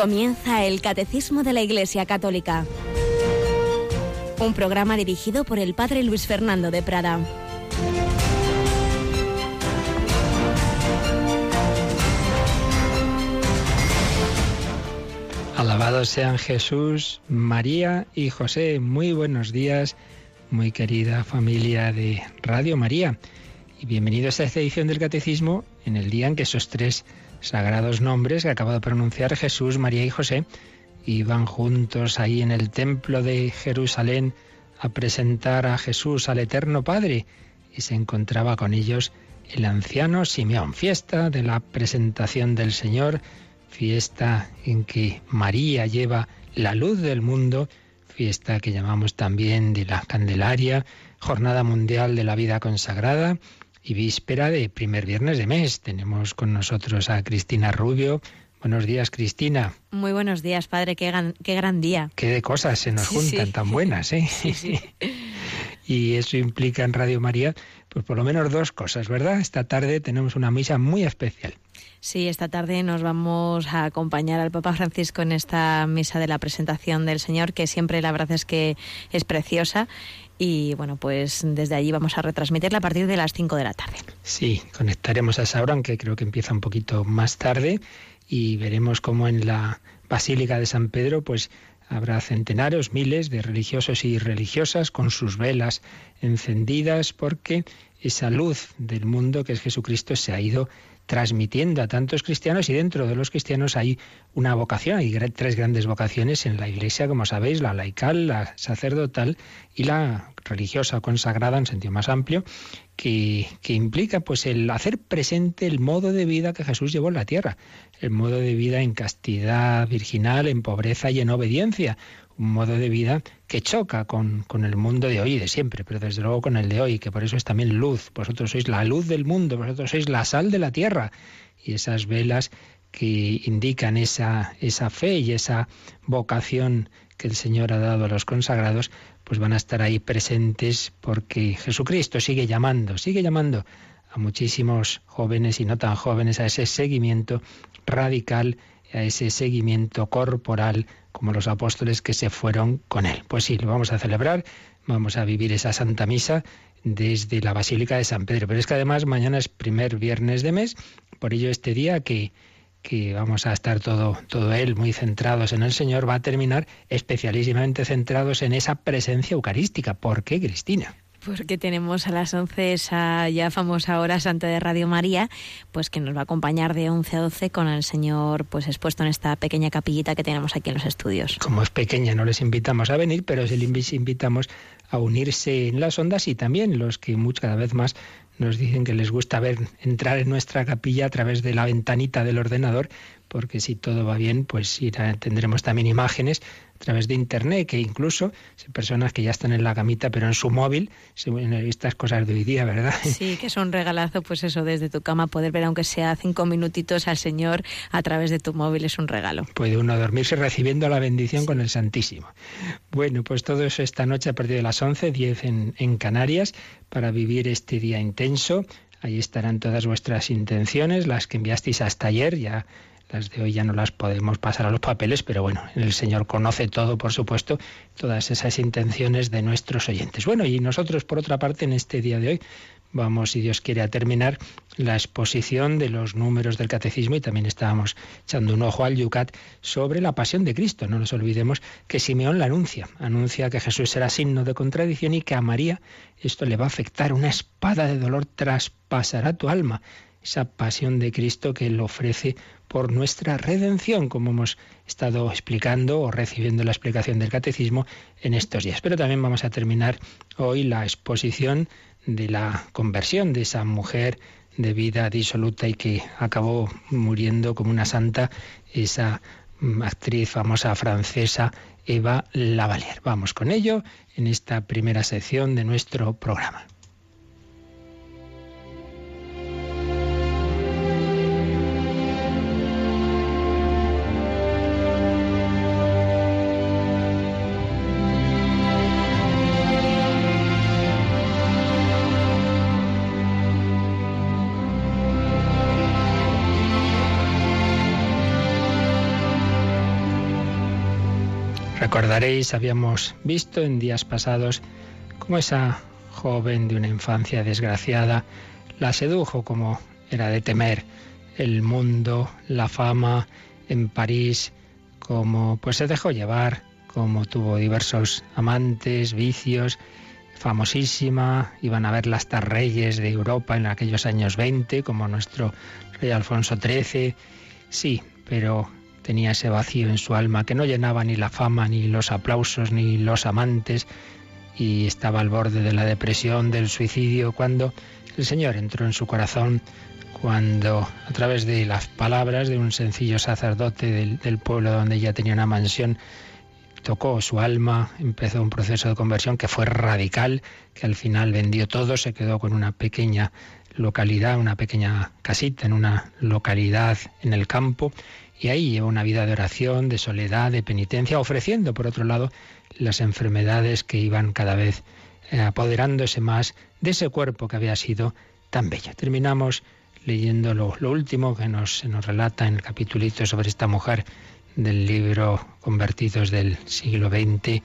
Comienza el Catecismo de la Iglesia Católica. Un programa dirigido por el Padre Luis Fernando de Prada. Alabados sean Jesús, María y José. Muy buenos días, muy querida familia de Radio María. Y bienvenidos a esta edición del Catecismo en el día en que esos tres sagrados nombres que acaba de pronunciar Jesús, María y José, iban juntos ahí en el templo de Jerusalén a presentar a Jesús al Eterno Padre y se encontraba con ellos el anciano Simeón, fiesta de la presentación del Señor, fiesta en que María lleva la luz del mundo, fiesta que llamamos también de la Candelaria, Jornada Mundial de la Vida Consagrada, y víspera de primer viernes de mes. Tenemos con nosotros a Cristina Rubio. Buenos días, Cristina. Muy buenos días, padre. Qué gran, qué gran día. Qué de cosas se nos juntan tan buenas, ¿eh? Sí, y eso implica en Radio María, pues por lo menos dos cosas, ¿verdad? Esta tarde tenemos una misa muy especial. Sí, esta tarde nos vamos a acompañar al Papa Francisco en esta misa de la presentación del Señor, que siempre la verdad es que es preciosa y bueno, pues desde allí vamos a retransmitirla a partir de las 5 de la tarde. Sí, conectaremos a esa hora, aunque creo que empieza un poquito más tarde y veremos cómo en la Basílica de San Pedro pues habrá centenares, miles de religiosos y religiosas con sus velas encendidas porque esa luz del mundo que es Jesucristo se ha ido transmitiendo a tantos cristianos y dentro de los cristianos hay una vocación, hay tres grandes vocaciones en la Iglesia, como sabéis, la laical, la sacerdotal y la religiosa consagrada en sentido más amplio, que, que, implica pues el hacer presente el modo de vida que Jesús llevó en la tierra, el modo de vida en castidad virginal, en pobreza y en obediencia, un modo de vida que choca con, con, el mundo de hoy y de siempre, pero desde luego con el de hoy, que por eso es también luz. Vosotros sois la luz del mundo, vosotros sois la sal de la tierra. Y esas velas que indican esa, esa fe y esa vocación que el Señor ha dado a los consagrados, pues van a estar ahí presentes porque Jesucristo sigue llamando, sigue llamando a muchísimos jóvenes y no tan jóvenes a ese seguimiento radical, a ese seguimiento corporal como los apóstoles que se fueron con él. Pues sí, lo vamos a celebrar, vamos a vivir esa Santa Misa desde la Basílica de San Pedro. Pero es que además mañana es primer viernes de mes, por ello este día que, que vamos a estar todo, todo él muy centrados en el Señor, va a terminar especialísimamente centrados en esa presencia eucarística. ¿Por qué, Cristina? Porque tenemos a las 11 esa ya famosa hora santa de Radio María, pues que nos va a acompañar de 11 a 12 con el Señor pues expuesto en esta pequeña capillita que tenemos aquí en los estudios. Como es pequeña, no les invitamos a venir, pero sí les invitamos a unirse en las ondas y también los que mucho, cada vez más nos dicen que les gusta ver entrar en nuestra capilla a través de la ventanita del ordenador, porque si todo va bien, pues tendremos también imágenes a través de internet, que incluso personas que ya están en la camita, pero en su móvil, estas cosas de hoy día, ¿verdad? Sí, que es un regalazo, pues eso, desde tu cama poder ver, aunque sea cinco minutitos al Señor a través de tu móvil, es un regalo. Puede uno dormirse recibiendo la bendición con el Santísimo. Bueno, pues todo eso esta noche a partir de las 11, 10 en, en Canarias, para vivir este día intenso. Ahí estarán todas vuestras intenciones, las que enviasteis hasta ayer, ya las de hoy ya no las podemos pasar a los papeles, pero bueno, el Señor conoce todo, por supuesto, todas esas intenciones de nuestros oyentes. Bueno, y nosotros, por otra parte, en este día de hoy, vamos, si Dios quiere, a terminar la exposición de los números del catecismo y también estábamos echando un ojo al Yucat sobre la pasión de Cristo. No nos olvidemos que Simeón la anuncia, anuncia que Jesús será signo de contradicción y que a María esto le va a afectar, una espada de dolor traspasará tu alma esa pasión de Cristo que Él ofrece por nuestra redención, como hemos estado explicando o recibiendo la explicación del catecismo en estos días. Pero también vamos a terminar hoy la exposición de la conversión de esa mujer de vida disoluta y que acabó muriendo como una santa, esa actriz famosa francesa Eva Lavalier. Vamos con ello en esta primera sección de nuestro programa. Recordaréis, habíamos visto en días pasados cómo esa joven de una infancia desgraciada la sedujo como era de temer el mundo, la fama en París, como pues se dejó llevar, como tuvo diversos amantes, vicios, famosísima, iban a verla hasta reyes de Europa en aquellos años 20, como nuestro rey Alfonso XIII, sí, pero tenía ese vacío en su alma que no llenaba ni la fama, ni los aplausos, ni los amantes, y estaba al borde de la depresión, del suicidio, cuando el Señor entró en su corazón, cuando a través de las palabras de un sencillo sacerdote del, pueblo donde ella tenía una mansión, tocó su alma, empezó un proceso de conversión que fue radical, que al final vendió todo, se quedó con una pequeña localidad, una pequeña casita en una localidad en el campo y ahí lleva una vida de oración, de soledad, de penitencia, ofreciendo, por otro lado, las enfermedades que iban cada vez eh, apoderándose más de ese cuerpo que había sido tan bello. Terminamos leyendo lo, último que nos, se nos relata en el capitulito sobre esta mujer del libro Convertidos del siglo XX,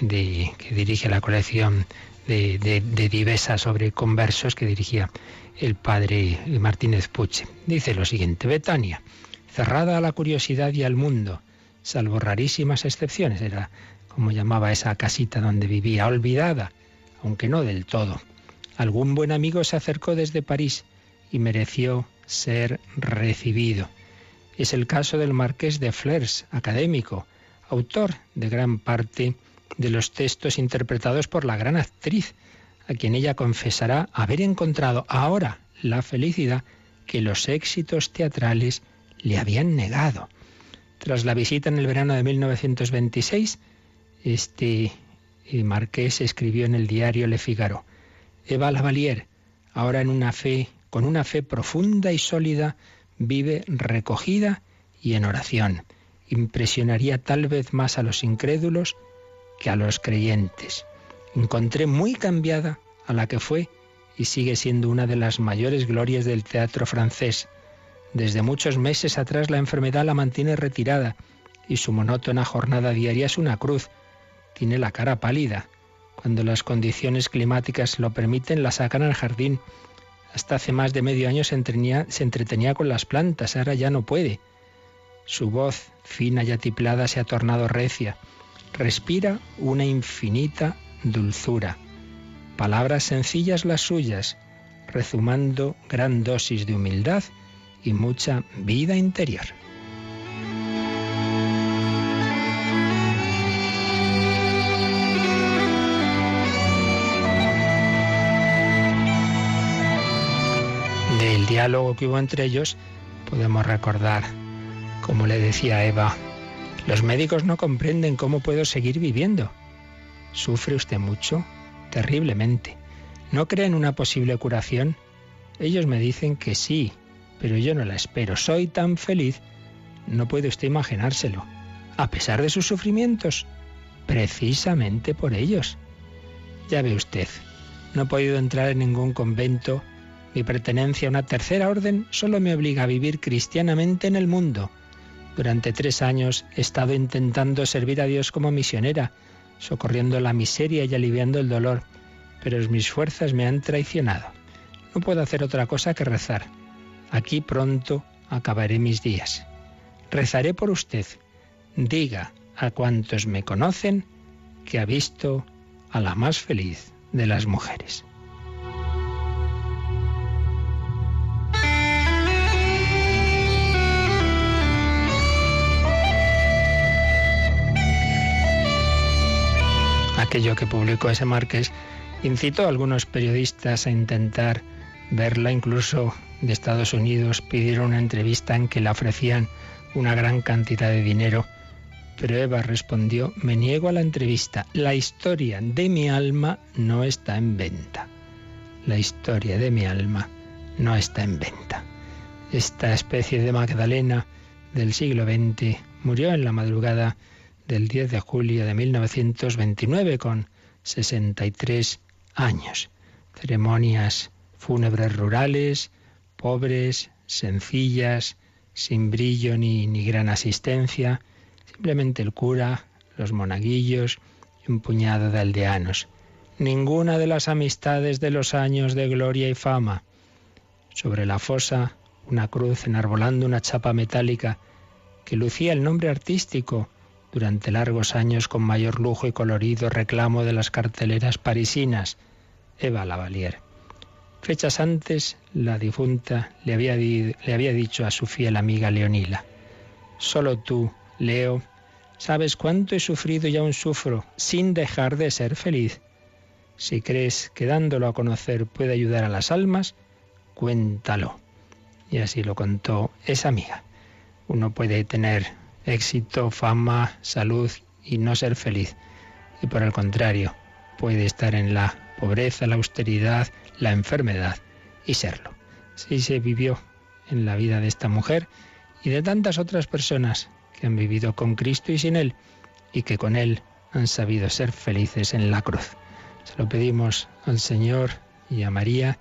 de, que dirige la colección de, de, de Divesa sobre conversos que dirigía el padre Martínez Puche. Dice lo siguiente, Betania cerrada a la curiosidad y al mundo, salvo rarísimas excepciones, era como llamaba esa casita donde vivía, olvidada, aunque no del todo. Algún buen amigo se acercó desde París y mereció ser recibido. Es el caso del marqués de Flers, académico, autor de gran parte de los textos interpretados por la gran actriz, a quien ella confesará haber encontrado ahora la felicidad que los éxitos teatrales le habían negado. Tras la visita en el verano de 1926, este eh, marqués escribió en el diario Le Figaro, Eva Lavalier, ahora en una fe, con una fe profunda y sólida, vive recogida y en oración. Impresionaría tal vez más a los incrédulos que a los creyentes. Encontré muy cambiada a la que fue y sigue siendo una de las mayores glorias del teatro francés, desde muchos meses atrás la enfermedad la mantiene retirada y su monótona jornada diaria es una cruz. Tiene la cara pálida. Cuando las condiciones climáticas lo permiten, la sacan al jardín. Hasta hace más de medio año se entretenía, se entretenía con las plantas, ahora ya no puede. Su voz, fina y atiplada, se ha tornado recia. Respira una infinita dulzura. Palabras sencillas las suyas, rezumando gran dosis de humildad y mucha vida interior. Del diálogo que hubo entre ellos podemos recordar, como le decía Eva, los médicos no comprenden cómo puedo seguir viviendo. ¿Sufre usted mucho? Terriblemente. ¿No cree en una posible curación? Ellos me dicen que sí, pero yo no la espero. Soy tan feliz, no puede usted imaginárselo. A pesar de sus sufrimientos, precisamente por ellos. Ya ve usted, no he podido entrar en ningún convento. Mi pertenencia a una tercera orden solo me obliga a vivir cristianamente en el mundo. Durante tres años he estado intentando servir a Dios como misionera, socorriendo la miseria y aliviando el dolor, pero mis fuerzas me han traicionado. No puedo hacer otra cosa que rezar Aquí pronto acabaré mis días. Rezaré por usted. Diga a cuantos me conocen que ha visto a la más feliz de las mujeres. Aquello que publicó ese marqués incitó a algunos periodistas a intentar verla incluso de Estados Unidos pidieron una entrevista en que le ofrecían una gran cantidad de dinero, pero Eva respondió, me niego a la entrevista, la historia de mi alma no está en venta. La historia de mi alma no está en venta. Esta especie de Magdalena del siglo XX murió en la madrugada del 10 de julio de 1929 con 63 años. Ceremonias fúnebres rurales, pobres, sencillas, sin brillo ni, gran asistencia. Simplemente el cura, los monaguillos y un puñado de aldeanos. Ninguna de las amistades de los años de gloria y fama. Sobre la fosa, una cruz enarbolando una chapa metálica que lucía el nombre artístico durante largos años con mayor lujo y colorido reclamo de las carteleras parisinas, Eva Lavalier. Fechas antes, la difunta le había, le había dicho a su fiel amiga Leonila, Solo tú, Leo, sabes cuánto he sufrido y aún sufro, sin dejar de ser feliz. Si crees que dándolo a conocer puede ayudar a las almas, cuéntalo. Y así lo contó esa amiga. Uno puede tener éxito, fama, salud y no ser feliz. Y por el contrario, puede estar en la pobreza, la austeridad, la enfermedad y serlo. Sí se vivió en la vida de esta mujer y de tantas otras personas que han vivido con Cristo y sin Él y que con Él han sabido ser felices en la cruz. Se lo pedimos al Señor y a María,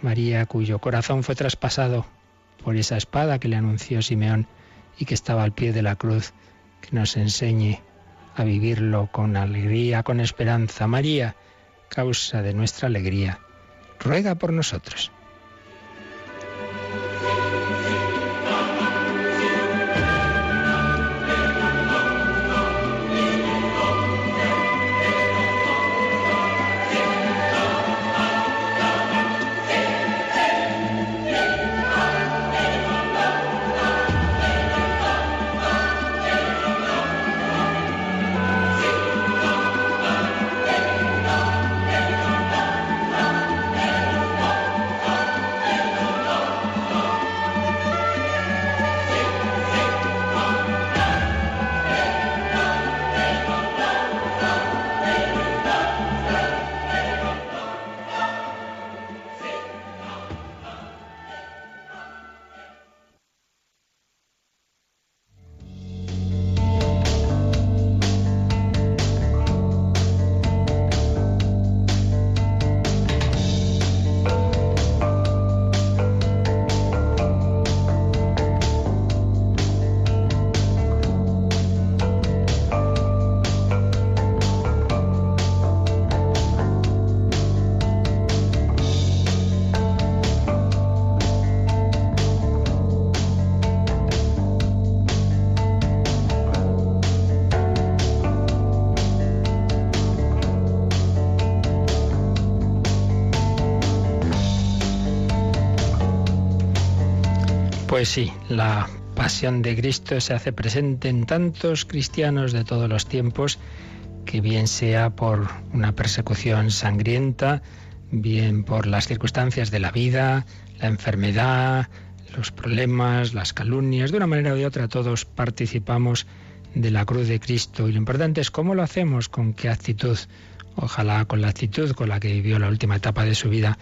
María cuyo corazón fue traspasado por esa espada que le anunció Simeón y que estaba al pie de la cruz, que nos enseñe a vivirlo con alegría, con esperanza. María, causa de nuestra alegría, ruega por nosotros. Pues sí, la pasión de Cristo se hace presente en tantos cristianos de todos los tiempos, que bien sea por una persecución sangrienta, bien por las circunstancias de la vida, la enfermedad, los problemas, las calumnias, de una manera u otra todos participamos de la cruz de Cristo. Y lo importante es cómo lo hacemos, con qué actitud, ojalá con la actitud con la que vivió la última etapa de su vida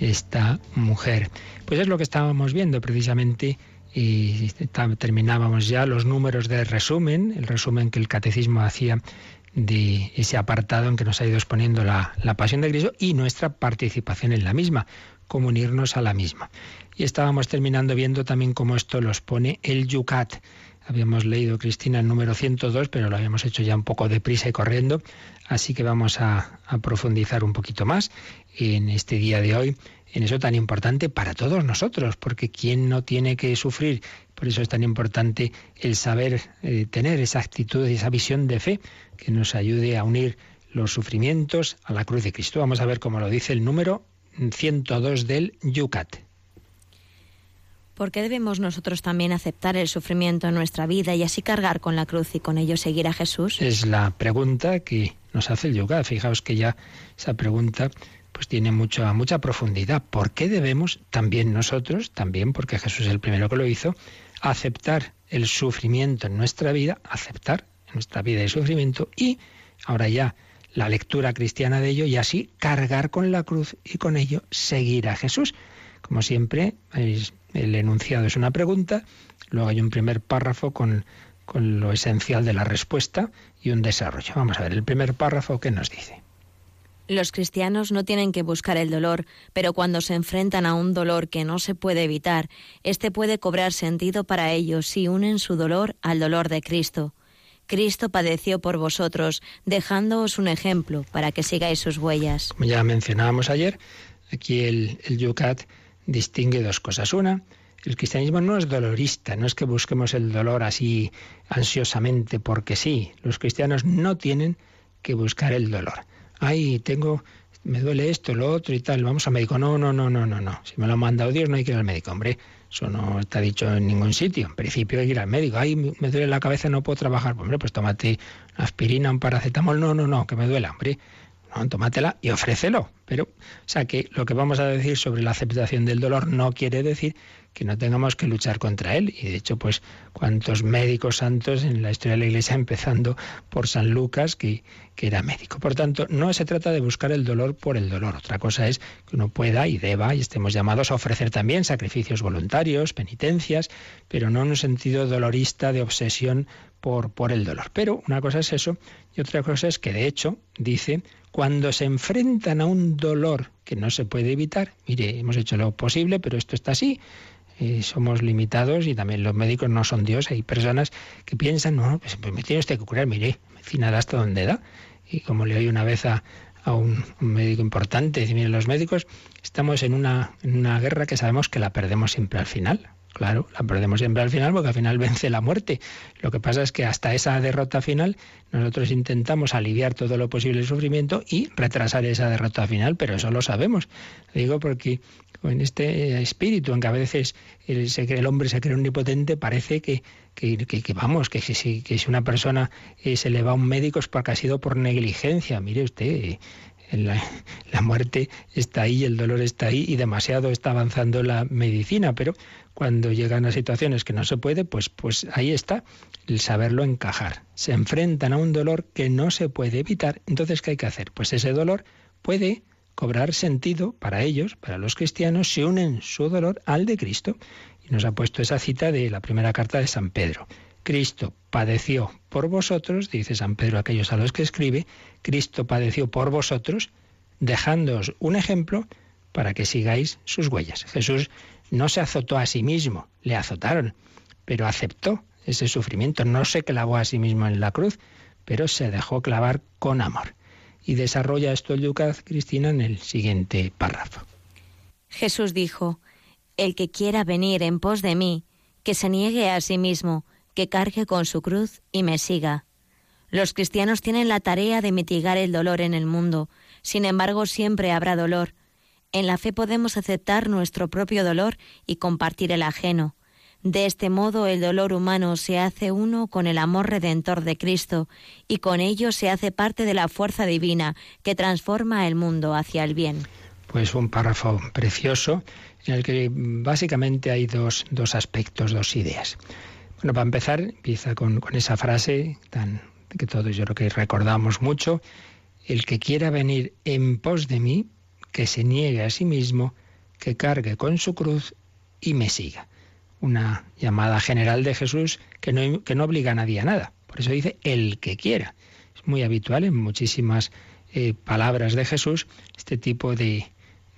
esta mujer. Pues es lo que estábamos viendo precisamente y terminábamos ya los números de resumen, el resumen que el catecismo hacía de ese apartado en que nos ha ido exponiendo la, la pasión de Cristo y nuestra participación en la misma, como unirnos a la misma. Y estábamos terminando viendo también cómo esto los pone el Yucat. Habíamos leído, Cristina, el número 102, pero lo habíamos hecho ya un poco deprisa y corriendo, así que vamos a, a profundizar un poquito más en este día de hoy en eso tan importante para todos nosotros, porque ¿quién no tiene que sufrir? Por eso es tan importante el saber eh, tener esa actitud y esa visión de fe que nos ayude a unir los sufrimientos a la cruz de Cristo. Vamos a ver cómo lo dice el número 102 del Yucat. ¿Por qué debemos nosotros también aceptar el sufrimiento en nuestra vida y así cargar con la cruz y con ello seguir a Jesús? Es la pregunta que nos hace el Yucat. Fijaos que ya esa pregunta pues tiene mucha, mucha profundidad. ¿Por qué debemos también nosotros, también porque Jesús es el primero que lo hizo, aceptar el sufrimiento en nuestra vida, aceptar nuestra vida el sufrimiento y ahora ya la lectura cristiana de ello y así cargar con la cruz y con ello seguir a Jesús? Como siempre, el enunciado es una pregunta, luego hay un primer párrafo con, con lo esencial de la respuesta y un desarrollo. Vamos a ver el primer párrafo que nos dice. Los cristianos no tienen que buscar el dolor, pero cuando se enfrentan a un dolor que no se puede evitar, éste puede cobrar sentido para ellos si unen su dolor al dolor de Cristo. Cristo padeció por vosotros, dejándoos un ejemplo para que sigáis sus huellas. Ya mencionábamos ayer, aquí el, el Yucat distingue dos cosas. Una, el cristianismo no es dolorista, no es que busquemos el dolor así ansiosamente porque sí. Los cristianos no tienen que buscar el dolor. Ay, tengo, me duele esto, lo otro y tal, vamos al médico. No, no, no, no, no, no. Si me lo ha mandado Dios no hay que ir al médico, hombre. Eso no está dicho en ningún sitio. En principio hay que ir al médico. Ay, me duele la cabeza, no puedo trabajar. Pues, hombre, pues tómate una aspirina, un paracetamol. No, no, no, que me duela, hombre. No, tómatela y ofrécelo. Pero, o sea, que lo que vamos a decir sobre la aceptación del dolor no quiere decir que no tengamos que luchar contra él. Y de hecho, pues, cuántos médicos santos en la historia de la Iglesia, empezando por San Lucas, que, que era médico. Por tanto, no se trata de buscar el dolor por el dolor. Otra cosa es que uno pueda y deba y estemos llamados a ofrecer también sacrificios voluntarios, penitencias, pero no en un sentido dolorista de obsesión por, por el dolor. Pero una cosa es eso y otra cosa es que, de hecho, dice, cuando se enfrentan a un dolor que no se puede evitar, mire, hemos hecho lo posible, pero esto está así, somos limitados y también los médicos no son Dios. Hay personas que piensan, no, pues, pues me tiene usted que curar, mire, medicina da hasta donde da. Y como le oí una vez a, un, médico importante, decir, mire, los médicos estamos en una, en una guerra que sabemos que la perdemos siempre al final. Claro, la perdemos siempre al final porque al final vence la muerte. Lo que pasa es que hasta esa derrota final nosotros intentamos aliviar todo lo posible el sufrimiento y retrasar esa derrota final, pero eso lo sabemos. digo porque en este espíritu en que a veces el, hombre se cree omnipotente, parece que, que, vamos, que si, una persona eh, se le va a un médico es porque ha sido por negligencia. Mire usted, la, la, muerte está ahí, el dolor está ahí y demasiado está avanzando la medicina, pero cuando llegan a situaciones que no se puede, pues, pues ahí está el saberlo encajar. Se enfrentan a un dolor que no se puede evitar, entonces ¿qué hay que hacer? Pues ese dolor puede cobrar sentido para ellos, para los cristianos, si unen su dolor al de Cristo. Y nos ha puesto esa cita de la primera carta de San Pedro. Cristo padeció por vosotros, dice San Pedro a aquellos a los que escribe, Cristo padeció por vosotros, dejándoos un ejemplo para que sigáis sus huellas. Jesús no se azotó a sí mismo, le azotaron, pero aceptó ese sufrimiento, no se clavó a sí mismo en la cruz, pero se dejó clavar con amor. Y desarrolla esto Lucas Cristina en el siguiente párrafo. Jesús dijo, El que quiera venir en pos de mí, que se niegue a sí mismo, que cargue con su cruz y me siga. Los cristianos tienen la tarea de mitigar el dolor en el mundo, sin embargo siempre habrá dolor. En la fe podemos aceptar nuestro propio dolor y compartir el ajeno. De este modo el dolor humano se hace uno con el amor redentor de Cristo y con ello se hace parte de la fuerza divina que transforma el mundo hacia el bien. Pues un párrafo precioso en el que básicamente hay dos, dos aspectos, dos ideas. Bueno, para empezar, empieza con, con esa frase tan que todos yo creo que recordamos mucho, el que quiera venir en pos de mí, que se niegue a sí mismo, que cargue con su cruz y me siga una llamada general de Jesús que no, que no obliga a nadie a nada. Por eso dice el que quiera. Es muy habitual en muchísimas eh, palabras de Jesús este tipo de,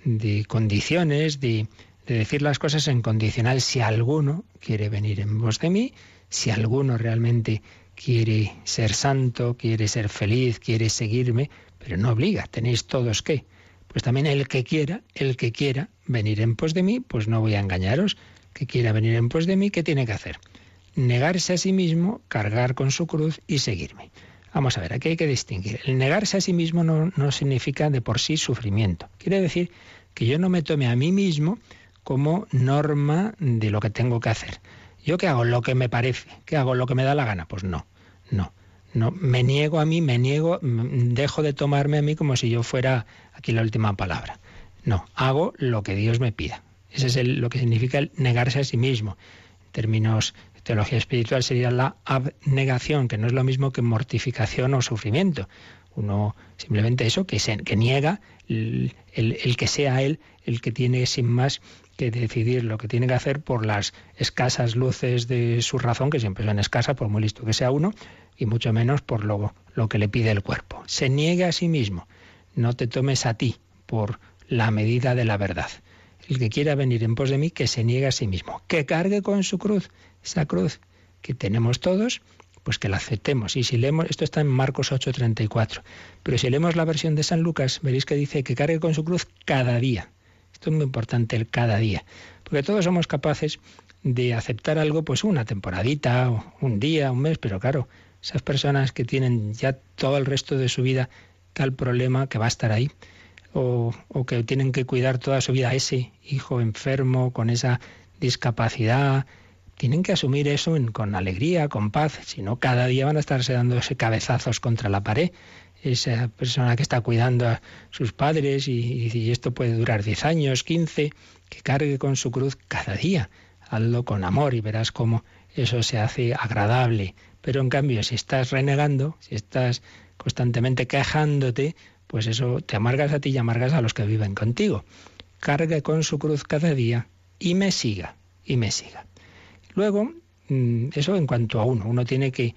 de condiciones, de, de decir las cosas en condicional. Si alguno quiere venir en voz de mí, si alguno realmente quiere ser santo, quiere ser feliz, quiere seguirme, pero no obliga, tenéis todos que. Pues también el que quiera, el que quiera venir en pos de mí, pues no voy a engañaros, que quiera venir en pos de mí, ¿qué tiene que hacer? Negarse a sí mismo, cargar con su cruz y seguirme. Vamos a ver, aquí hay que distinguir. El negarse a sí mismo no, no significa de por sí sufrimiento. Quiere decir que yo no me tome a mí mismo como norma de lo que tengo que hacer. ¿Yo qué hago? Lo que me parece. ¿Qué hago? Lo que me da la gana. Pues no, no. No, me niego a mí, me niego, dejo de tomarme a mí como si yo fuera aquí la última palabra. No, hago lo que Dios me pida. Ese es lo que significa el negarse a sí mismo. En términos de teología espiritual sería la abnegación, que no es lo mismo que mortificación o sufrimiento. Uno simplemente eso, que, niega el, el, que sea él el que tiene sin más que decidir lo que tiene que hacer por las escasas luces de su razón, que siempre son escasas, por muy listo que sea uno, y mucho menos por lo, lo que le pide el cuerpo. Se niega a sí mismo. No te tomes a ti por la medida de la verdad. El que quiera venir en pos de mí, que se niegue a sí mismo, que cargue con su cruz, esa cruz que tenemos todos, pues que la aceptemos. Y si leemos, esto está en Marcos 8:34, pero si leemos la versión de San Lucas, veréis que dice que cargue con su cruz cada día. Esto es muy importante, el cada día, porque todos somos capaces de aceptar algo, pues una temporadita, un día, un mes, pero claro, esas personas que tienen ya todo el resto de su vida tal problema que va a estar ahí, o, o que tienen que cuidar toda su vida a ese hijo enfermo, con esa discapacidad, tienen que asumir eso con alegría, con paz, si no cada día van a estarse dando ese cabezazos contra la pared. Esa persona que está cuidando a sus padres y, y esto puede durar 10 años, 15, que cargue con su cruz cada día. Hazlo con amor y verás cómo eso se hace agradable. Pero en cambio, si estás renegando, si estás constantemente quejándote, pues eso te amargas a ti y amargas a los que viven contigo. Cargue con su cruz cada día y me siga, y me siga. Luego, mm, eso en cuanto a uno, uno tiene que,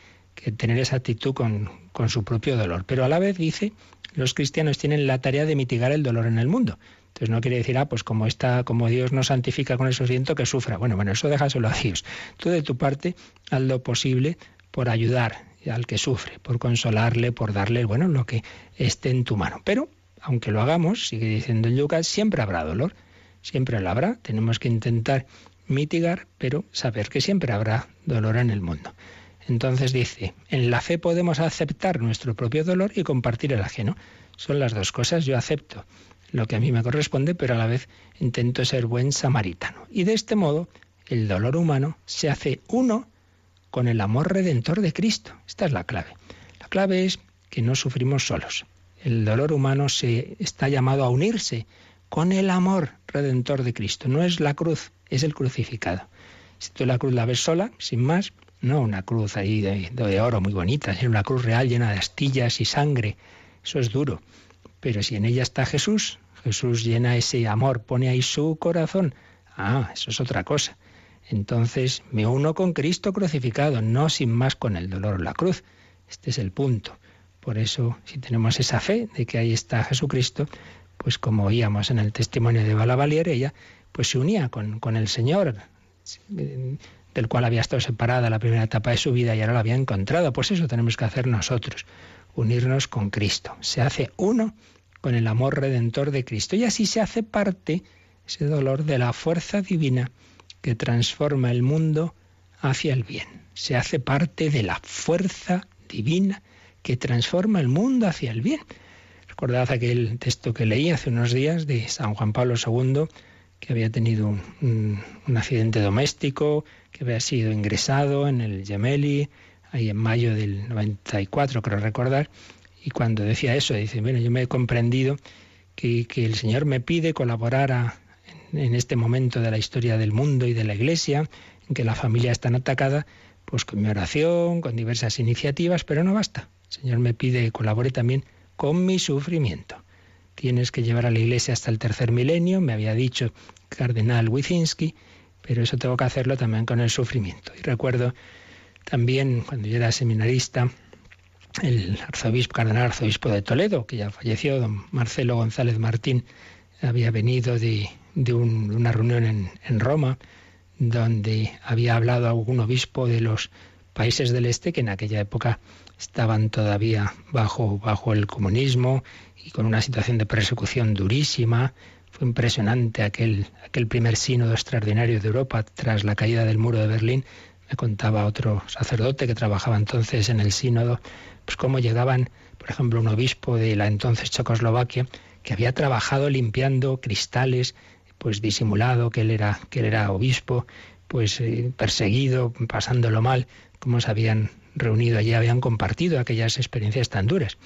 tener esa actitud con, su propio dolor. Pero a la vez dice, los cristianos tienen la tarea de mitigar el dolor en el mundo. Entonces no quiere decir, ah, pues como está, como Dios nos santifica con eso siento que sufra. Bueno, bueno, eso déjaselo a Dios. Tú de tu parte haz lo posible por ayudar al que sufre, por consolarle, por darle, bueno, lo que esté en tu mano. Pero, aunque lo hagamos, sigue diciendo el Lucas, siempre habrá dolor. Siempre lo habrá. Tenemos que intentar mitigar, pero saber que siempre habrá dolor en el mundo. Entonces dice, en la fe podemos aceptar nuestro propio dolor y compartir el ajeno. Son las dos cosas. Yo acepto lo que a mí me corresponde, pero a la vez intento ser buen samaritano. Y de este modo, el dolor humano se hace uno con el amor redentor de Cristo. Esta es la clave. La clave es que no sufrimos solos. El dolor humano se está llamado a unirse con el amor redentor de Cristo. No es la cruz, es el crucificado. Si tú la cruz la ves sola, sin más, no una cruz ahí de, oro muy bonita, es una cruz real llena de astillas y sangre. Eso es duro. Pero si en ella está Jesús, Jesús llena ese amor, pone ahí su corazón. Ah, eso es otra cosa. Entonces me uno con Cristo crucificado, no sin más con el dolor la cruz. Este es el punto. Por eso, si tenemos esa fe de que ahí está Jesucristo, pues como oíamos en el testimonio de Balavalier, ella pues se unía con, con el Señor, del cual había estado separada la primera etapa de su vida y ahora la había encontrado. Pues eso tenemos que hacer nosotros, unirnos con Cristo. Se hace uno con el amor redentor de Cristo y así se hace parte ese dolor de la fuerza divina que transforma el mundo hacia el bien. Se hace parte de la fuerza divina que transforma el mundo hacia el bien. Recordad aquel texto que leí hace unos días de San Juan Pablo II, que había tenido un, accidente doméstico, que había sido ingresado en el Gemelli, ahí en mayo del 94, creo recordar, y cuando decía eso, dice, bueno, yo me he comprendido que, el Señor me pide colaborar en, este momento de la historia del mundo y de la Iglesia, en que la familia está atacada, pues con mi oración, con diversas iniciativas, pero no basta. El Señor me pide que colabore también con mi sufrimiento tienes que llevar a la Iglesia hasta el tercer milenio, me había dicho Cardenal Wyszynski, pero eso tengo que hacerlo también con el sufrimiento. Y recuerdo también cuando yo era seminarista, el arzobispo, cardenal arzobispo de Toledo, que ya falleció, don Marcelo González Martín, había venido de, una reunión en, en, Roma, donde había hablado algún obispo de los países del este que en aquella época estaban todavía bajo, bajo el comunismo y con una situación de persecución durísima. Fue impresionante aquel, aquel primer sínodo extraordinario de Europa tras la caída del muro de Berlín. Me contaba otro sacerdote que trabajaba entonces en el sínodo, pues cómo llegaban, por ejemplo, un obispo de la entonces Checoslovaquia que había trabajado limpiando cristales, pues disimulado que él era, que él era obispo, pues eh, perseguido, pasándolo mal, cómo se habían reunido allí habían compartido aquellas experiencias tan duras.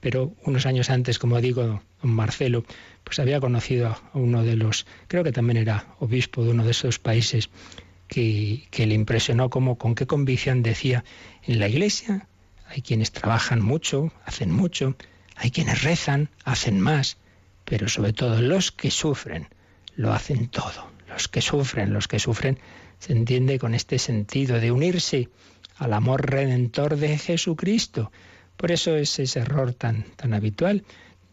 Pero unos años antes, como digo, don Marcelo, pues había conocido a uno de los, creo que también era obispo de uno de esos países, que, que le impresionó como con qué convicción decía, en la iglesia hay quienes trabajan mucho, hacen mucho, hay quienes rezan, hacen más, pero sobre todo los que sufren, lo hacen todo. Los que sufren, los que sufren, se entiende con este sentido de unirse al amor redentor de Jesucristo. Por eso es ese error tan, tan habitual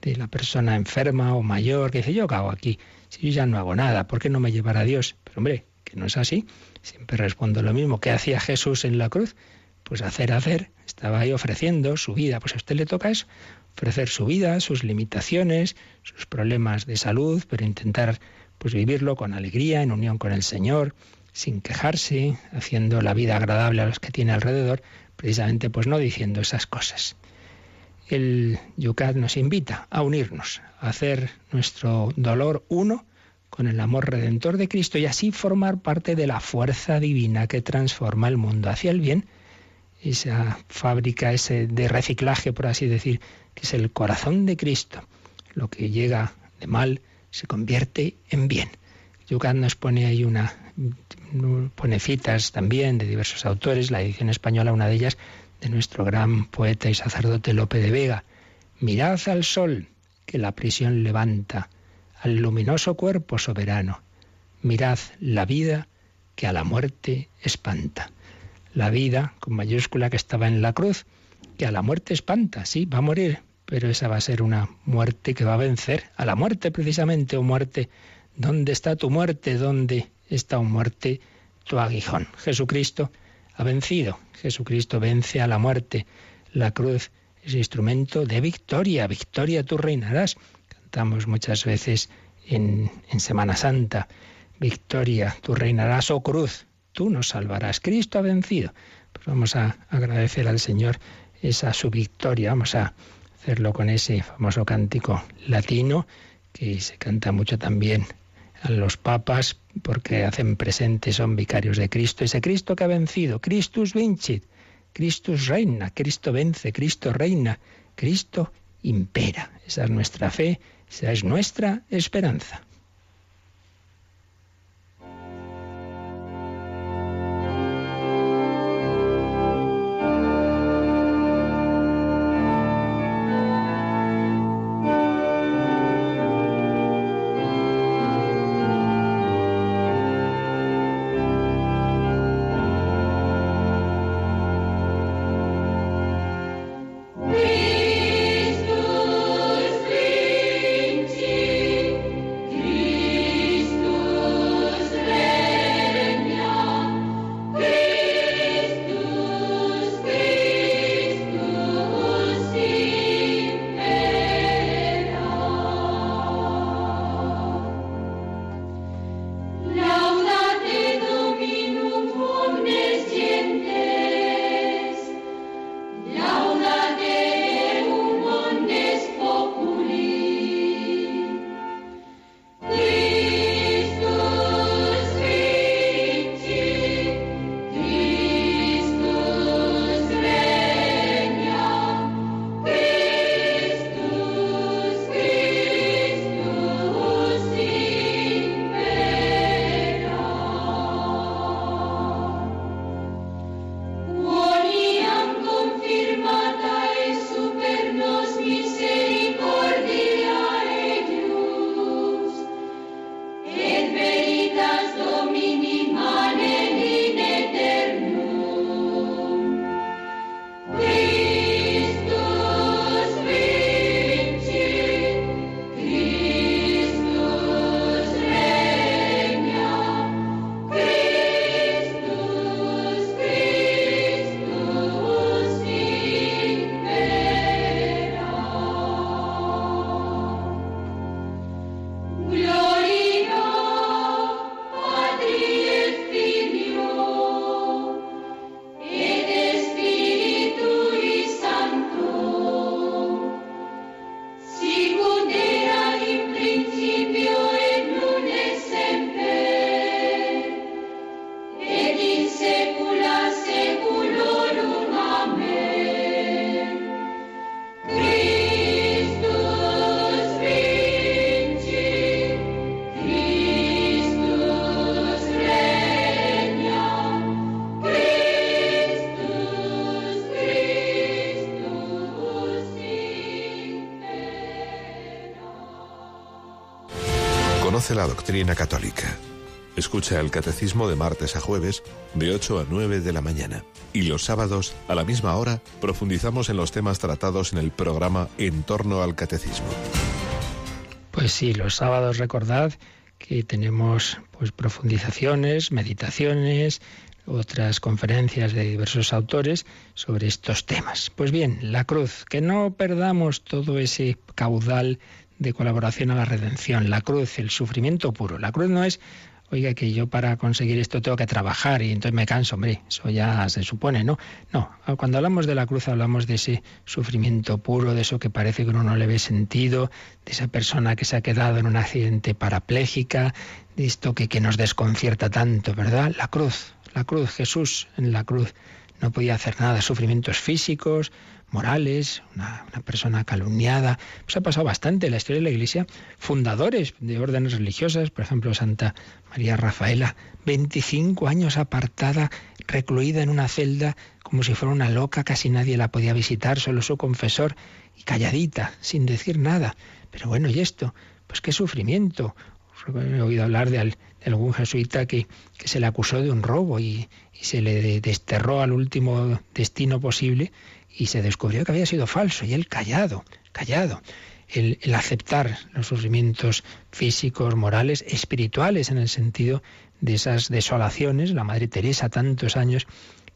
de la persona enferma o mayor que dice, yo cago aquí? Si yo ya no hago nada, ¿por qué no me llevará Dios? Pero hombre, que no es así. Siempre respondo lo mismo. ¿Qué hacía Jesús en la cruz? pues hacer, hacer, estaba ahí ofreciendo su vida. Pues a usted le toca eso, ofrecer su vida, sus limitaciones, sus problemas de salud, pero intentar pues vivirlo con alegría, en unión con el Señor, sin quejarse, haciendo la vida agradable a los que tiene alrededor, precisamente pues no diciendo esas cosas. El Yucat nos invita a unirnos, a hacer nuestro dolor uno con el amor redentor de Cristo y así formar parte de la fuerza divina que transforma el mundo hacia el bien, esa fábrica ese de reciclaje, por así decir, que es el corazón de Cristo. Lo que llega de mal se convierte en bien. Yucat nos pone ahí una pone citas también de diversos autores, la edición española, una de ellas de nuestro gran poeta y sacerdote Lope de Vega. Mirad al sol que la prisión levanta, al luminoso cuerpo soberano. Mirad la vida que a la muerte espanta. La vida, con mayúscula, que estaba en la cruz, que a la muerte espanta, sí, va a morir, pero esa va a ser una muerte que va a vencer, a la muerte precisamente, o muerte, ¿dónde está tu muerte? ¿Dónde está tu muerte? Tu aguijón. Jesucristo ha vencido, Jesucristo vence a la muerte. La cruz es instrumento de victoria, victoria tú reinarás muchas veces en, Semana Santa. Victoria, tú reinarás, oh cruz, tú nos salvarás. Cristo ha vencido. Pues vamos a agradecer al Señor esa su victoria. Vamos a hacerlo con ese famoso cántico latino que se canta mucho también a los papas porque hacen presente, son vicarios de Cristo. Ese Cristo que ha vencido, Christus vincit, Christus reina, Cristo vence, Cristo reina, Cristo impera. Esa es nuestra fe esa es nuestra esperanza. La doctrina católica. Escucha el catecismo de martes a jueves de 8 a 9 de la mañana. Y los sábados, a la misma hora, profundizamos en los temas tratados en el programa En torno al catecismo. Pues sí, los sábados recordad que tenemos pues profundizaciones, meditaciones, otras conferencias de diversos autores sobre estos temas. Pues bien, la cruz, que no perdamos todo ese caudal de colaboración a la redención, la cruz, el sufrimiento puro. La cruz no es oiga, que yo para conseguir esto tengo que trabajar y entonces me canso, hombre, eso ya se supone, ¿no? No, cuando hablamos de la cruz hablamos de ese sufrimiento puro, de eso que parece que uno no le ve sentido, de esa persona que se ha quedado en un accidente parapléjica, de esto que, que nos desconcierta tanto, ¿verdad? La cruz, la cruz, Jesús en la cruz no podía hacer nada, sufrimientos físicos, morales, una, persona calumniada. Pues ha pasado bastante en la historia de la Iglesia. Fundadores de órdenes religiosas, por ejemplo, Santa María Rafaela, 25 años apartada, recluida en una celda como si fuera una loca, casi nadie la podía visitar, solo su confesor, y calladita, sin decir nada. Pero bueno, ¿y esto? Pues qué sufrimiento. He oído hablar de, algún jesuita que, se le acusó de un robo y se le desterró al último destino posible y se descubrió que había sido falso y él callado, callado. El, aceptar los sufrimientos físicos, morales, espirituales en el sentido de esas desolaciones, la Madre Teresa tantos años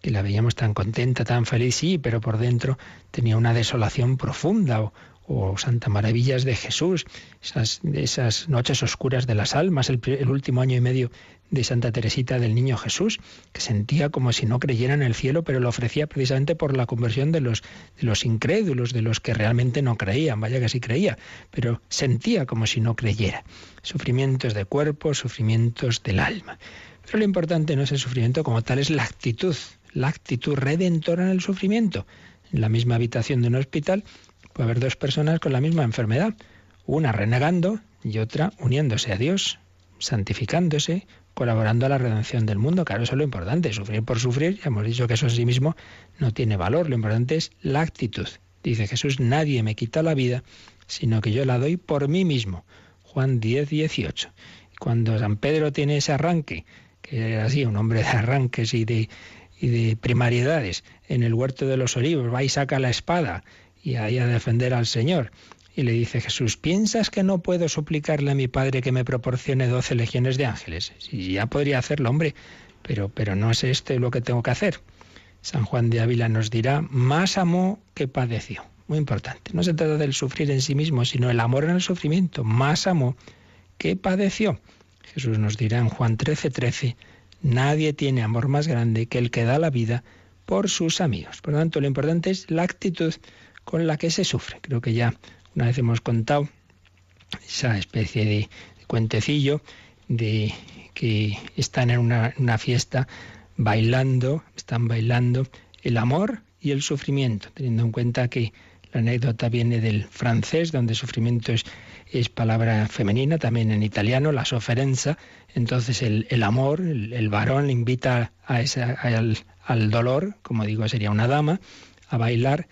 que la veíamos tan contenta, tan feliz, sí, pero por dentro tenía una desolación profunda, o, o Santa Maravillas de Jesús, esas, esas noches oscuras de las almas, el, el, último año y medio de Santa Teresita del Niño Jesús, que sentía como si no creyera en el cielo, pero lo ofrecía precisamente por la conversión de los, de los incrédulos, de los que realmente no creían, vaya que sí creía, pero sentía como si no creyera. Sufrimientos de cuerpo, sufrimientos del alma. Pero lo importante no es el sufrimiento como tal, es la actitud, la actitud redentora en el sufrimiento. En la misma habitación de un hospital puede haber dos personas con la misma enfermedad, una renegando y otra uniéndose a Dios, santificándose, colaborando a la redención del mundo. Claro, eso es lo importante. Sufrir por sufrir, ya hemos dicho que eso en sí mismo no tiene valor. Lo importante es la actitud. Dice Jesús, nadie me quita la vida, sino que yo la doy por mí mismo. Juan 10, 18. Cuando San Pedro tiene ese arranque, que era así, un hombre de arranques y de, y de primariedades, en el huerto de los olivos, va y saca la espada y ahí a defender al Señor. Y le dice Jesús, ¿piensas que no puedo suplicarle a mi Padre que me proporcione doce legiones de ángeles? Si ya podría hacerlo, hombre, pero, pero no es esto lo que tengo que hacer. San Juan de Ávila nos dirá, más amó que padeció. Muy importante. No se trata del sufrir en sí mismo, sino el amor en el sufrimiento. Más amó que padeció. Jesús nos dirá en Juan 13, 13, nadie tiene amor más grande que el que da la vida por sus amigos. Por lo tanto, lo importante es la actitud con la que se sufre. Creo que ya una vez hemos contado esa especie de, cuentecillo de que están en una, fiesta bailando, están bailando el amor y el sufrimiento, teniendo en cuenta que la anécdota viene del francés, donde sufrimiento es, es palabra femenina, también en italiano, la soferenza. Entonces el, el amor, el, varón le invita a esa, al, al, dolor, como digo, sería una dama, a bailar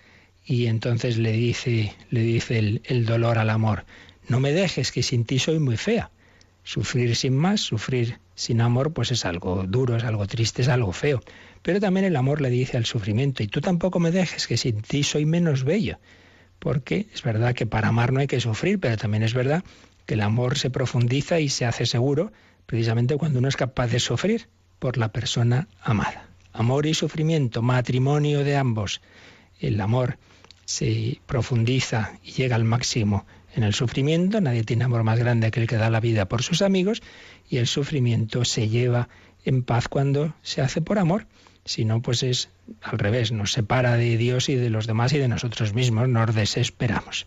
y entonces le dice, le dice el, el dolor al amor, no me dejes que sin ti soy muy fea. Sufrir sin más, sufrir sin amor, pues es algo duro, es algo triste, es algo feo. Pero también el amor le dice al sufrimiento, y tú tampoco me dejes que sin ti soy menos bello. Porque es verdad que para amar no hay que sufrir, pero también es verdad que el amor se profundiza y se hace seguro precisamente cuando uno es capaz de sufrir por la persona amada. Amor y sufrimiento, matrimonio de ambos. El amor se profundiza y llega al máximo en el sufrimiento, nadie tiene amor más grande que el que da la vida por sus amigos, y el sufrimiento se lleva en paz cuando se hace por amor. Si no, pues es al revés, nos separa de Dios y de los demás y de nosotros mismos, nos desesperamos.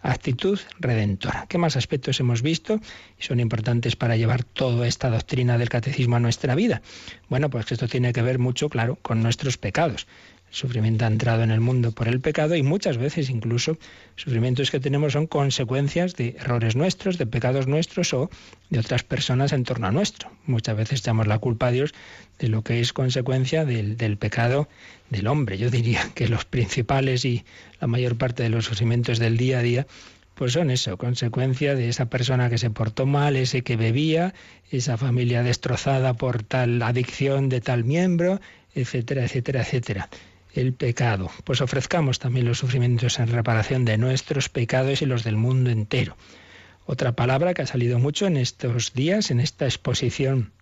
Actitud redentora. ¿Qué más aspectos hemos visto y son importantes para llevar toda esta doctrina del catecismo a nuestra vida? Bueno, pues esto tiene que ver mucho, claro, con nuestros pecados. Sufrimiento ha entrado en el mundo por el pecado y muchas veces incluso sufrimientos que tenemos son consecuencias de errores nuestros, de pecados nuestros o de otras personas en torno a nuestro. Muchas veces echamos la culpa a Dios de lo que es consecuencia del, del pecado del hombre. Yo diría que los principales y la mayor parte de los sufrimientos del día a día pues son eso, consecuencia de esa persona que se portó mal, ese que bebía, esa familia destrozada por tal adicción de tal miembro, etcétera, etcétera, etcétera el pecado. Pues ofrezcamos también los sufrimientos en reparación de nuestros pecados y los del mundo entero. Otra palabra que ha salido mucho en estos días, en esta exposición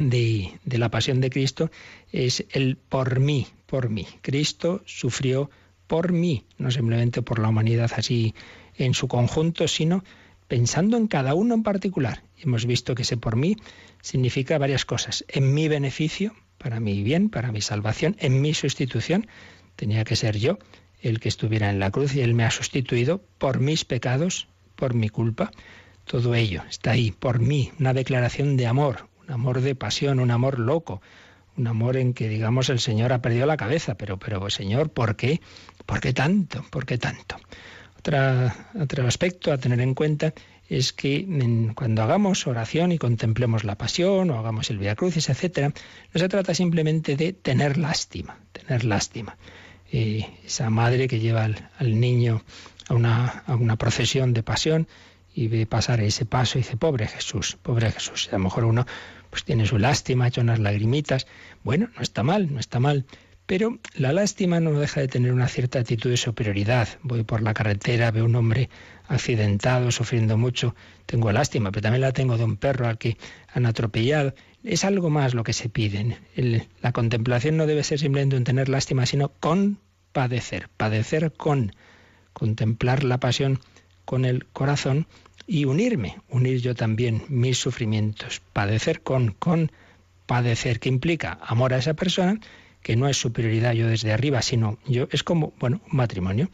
de, la pasión de Cristo es el por mí, por mí. Cristo sufrió por mí, no simplemente por la humanidad así en su conjunto, sino pensando en cada uno en particular. Hemos visto que ese por mí significa varias cosas. En mi beneficio, para mi bien, para mi salvación, en mi sustitución, tenía que ser yo el que estuviera en la cruz y Él me ha sustituido por mis pecados, por mi culpa. Todo ello está ahí, por mí, una declaración de amor, un amor de pasión, un amor loco, un amor en que, digamos, el Señor ha perdido la cabeza, pero, pero Señor, ¿por qué? ¿Por qué tanto? ¿Por qué tanto? Otra, otro aspecto a tener en cuenta es que cuando hagamos oración y contemplemos la pasión o hagamos el Via Crucis, etcétera, no se trata simplemente de tener lástima, tener lástima. Eh, esa madre que lleva al, niño a una, a una, procesión de pasión y ve pasar ese paso y dice, pobre Jesús, pobre Jesús. A lo mejor uno pues tiene su lástima, echa unas lagrimitas. Bueno, no está mal, no está mal. Pero la lástima no deja de tener una cierta actitud de superioridad. Voy por la carretera, veo un hombre accidentado, sufriendo mucho, tengo lástima, pero también la tengo de un perro al que han atropellado. Es algo más lo que se pide. la contemplación no debe ser simplemente un tener lástima, sino con padecer, padecer con, contemplar la pasión con el corazón y unirme, unir yo también mis sufrimientos, padecer con, con padecer, que implica amor a esa persona, que no es superioridad yo desde arriba, sino yo, es como, bueno, un matrimonio,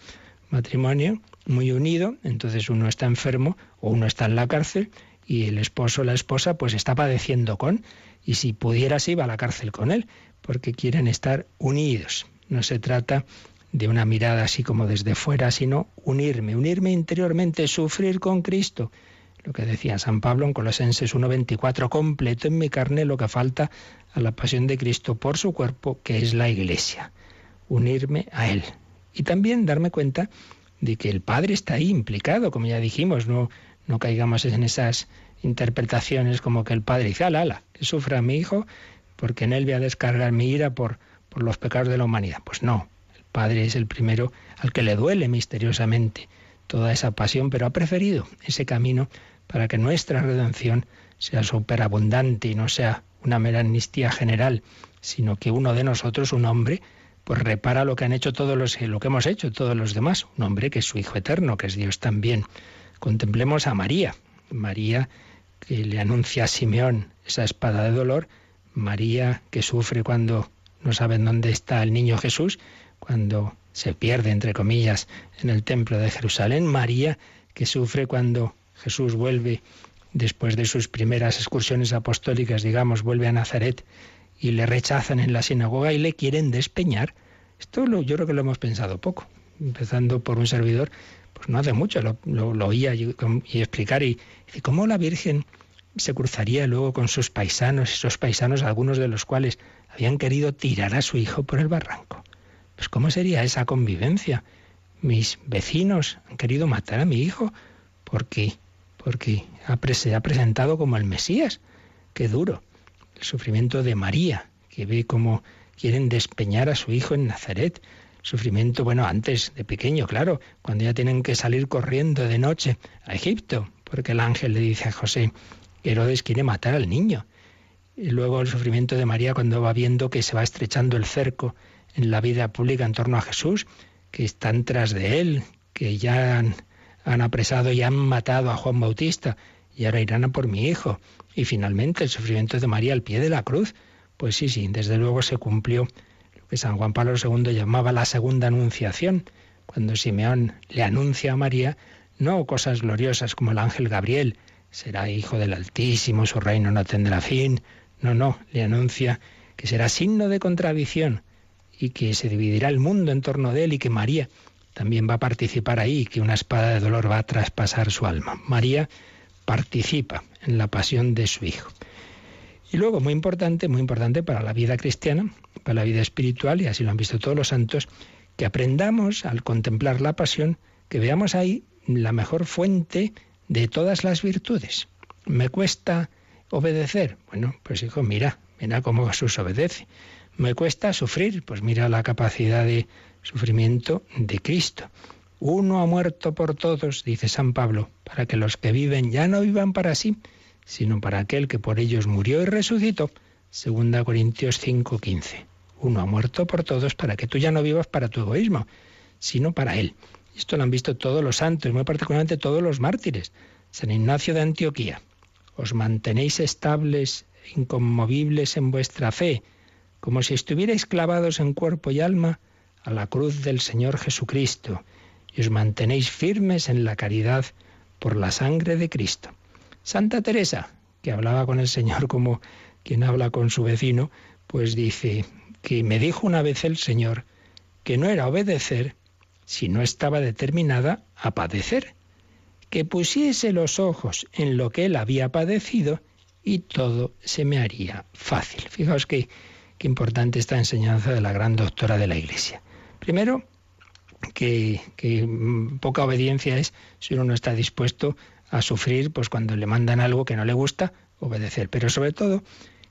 matrimonio muy unido, entonces uno está enfermo o uno está en la cárcel y el esposo o la esposa pues está padeciendo con, y si pudiera se iba a la cárcel con él, porque quieren estar unidos. No se trata de una mirada así como desde fuera, sino unirme, unirme interiormente, sufrir con Cristo. Lo que decía San Pablo en Colosenses 1.24, completo en mi carne lo que falta a la pasión de Cristo por su cuerpo, que es la Iglesia. Unirme a Él. Y también darme cuenta de que el Padre está ahí implicado, como ya dijimos, no, no caigamos en esas interpretaciones como que el Padre dice, ala, ala, que sufra mi hijo porque en él voy a descargar mi ira por, por los pecados de la humanidad. Pues no, el Padre es el primero al que le duele misteriosamente toda esa pasión, pero ha preferido ese camino para que nuestra redención sea superabundante y no sea una mera amnistía general, sino que uno de nosotros, un hombre, pues repara lo que han hecho todos los lo que hemos hecho todos los demás, un hombre que es su hijo eterno, que es Dios también. Contemplemos a María, María que le anuncia a Simeón esa espada de dolor, María que sufre cuando no saben dónde está el niño Jesús, cuando se pierde entre comillas en el templo de Jerusalén, María que sufre cuando Jesús vuelve después de sus primeras excursiones apostólicas, digamos, vuelve a Nazaret y le rechazan en la sinagoga y le quieren despeñar. Esto lo, yo creo que lo hemos pensado poco, empezando por un servidor, pues no hace mucho, lo, oía y, explicar y, y cómo la Virgen se cruzaría luego con sus paisanos, esos paisanos, algunos de los cuales habían querido tirar a su hijo por el barranco. Pues cómo sería esa convivencia. Mis vecinos han querido matar a mi hijo porque porque se ha presentado como el Mesías. Qué duro el sufrimiento de María, que ve cómo quieren despeñar a su hijo en Nazaret. Sufrimiento, bueno, antes de pequeño, claro, cuando ya tienen que salir corriendo de noche a Egipto, porque el ángel le dice a José, Herodes quiere matar al niño. Y luego el sufrimiento de María cuando va viendo que se va estrechando el cerco en la vida pública en torno a Jesús, que están tras de él, que ya han, han apresado y han matado a Juan Bautista, y ahora irán a por mi hijo. Y finalmente el sufrimiento de María al pie de la cruz. Pues sí, sí, desde luego se cumplió lo que San Juan Pablo II llamaba la segunda anunciación, cuando Simeón le anuncia a María no cosas gloriosas como el ángel Gabriel, será hijo del Altísimo, su reino no tendrá fin. No, no, le anuncia que será signo de contradicción y que se dividirá el mundo en torno de él y que María también va a participar ahí, que una espada de dolor va a traspasar su alma. María participa en la pasión de su Hijo. Y luego, muy importante, muy importante para la vida cristiana, para la vida espiritual, y así lo han visto todos los santos, que aprendamos al contemplar la pasión, que veamos ahí la mejor fuente de todas las virtudes. ¿Me cuesta obedecer? Bueno, pues hijo, mira, mira cómo Jesús obedece. ¿Me cuesta sufrir? Pues mira la capacidad de sufrimiento de Cristo. Uno ha muerto por todos, dice San Pablo, para que los que viven ya no vivan para sí, sino para aquel que por ellos murió y resucitó, Segunda Corintios 5:15. Uno ha muerto por todos para que tú ya no vivas para tu egoísmo, sino para Él. Esto lo han visto todos los santos, muy particularmente todos los mártires. San Ignacio de Antioquía. Os mantenéis estables, inconmovibles en vuestra fe, como si estuvierais clavados en cuerpo y alma a la cruz del Señor Jesucristo, y os mantenéis firmes en la caridad por la sangre de Cristo. Santa Teresa, que hablaba con el Señor como quien habla con su vecino, pues dice que me dijo una vez el Señor que no era obedecer si no estaba determinada a padecer, que pusiese los ojos en lo que él había padecido y todo se me haría fácil. Fijaos que, qué importante esta enseñanza de la gran doctora de la Iglesia. Primero, que, poca obediencia es si uno no está dispuesto a sufrir, pues cuando le mandan algo que no le gusta, obedecer. Pero sobre todo,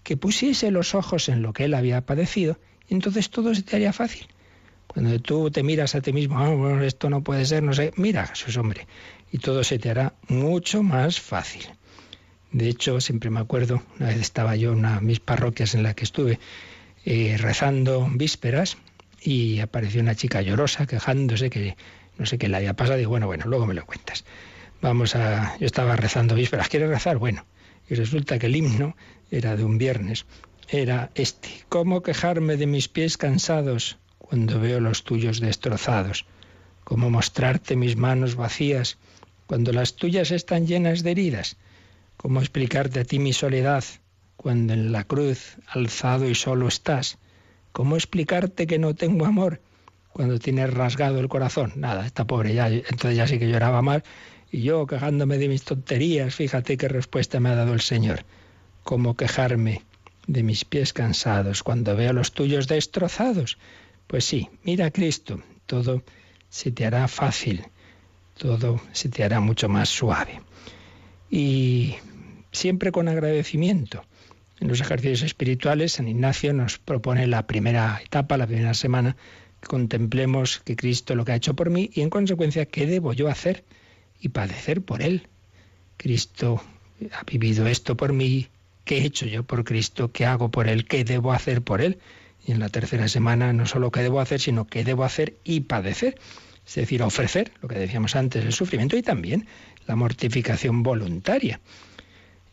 que pusiese los ojos en lo que él había padecido, y entonces todo se te haría fácil. Cuando tú te miras a ti mismo, ah, esto no puede ser, no sé, mira Jesús, hombre, y todo se te hará mucho más fácil. De hecho, siempre me acuerdo, una vez estaba yo en una de mis parroquias en la que estuve eh, rezando vísperas y apareció una chica llorosa quejándose que no sé qué le había pasado. Y bueno, bueno, luego me lo cuentas. Vamos a. Yo estaba rezando vísperas. ¿Quieres rezar? Bueno. Y resulta que el himno era de un viernes. Era este. ¿Cómo quejarme de mis pies cansados cuando veo los tuyos destrozados? ¿Cómo mostrarte mis manos vacías cuando las tuyas están llenas de heridas? ¿Cómo explicarte a ti mi soledad cuando en la cruz alzado y solo estás? ¿Cómo explicarte que no tengo amor cuando tienes rasgado el corazón? Nada, está pobre ya, entonces ya sí que lloraba mal. Y yo quejándome de mis tonterías, fíjate qué respuesta me ha dado el Señor. ¿Cómo quejarme de mis pies cansados cuando veo los tuyos destrozados? Pues sí, mira a Cristo, todo se te hará fácil, todo se te hará mucho más suave. Y siempre con agradecimiento. En los ejercicios espirituales, San Ignacio nos propone la primera etapa, la primera semana, que contemplemos que Cristo lo que ha hecho por mí y en consecuencia qué debo yo hacer y padecer por Él. Cristo ha vivido esto por mí, ¿qué he hecho yo por Cristo? ¿Qué hago por Él? ¿Qué debo hacer por Él? Y en la tercera semana no solo qué debo hacer, sino qué debo hacer y padecer. Es decir, ofrecer, lo que decíamos antes, el sufrimiento y también la mortificación voluntaria.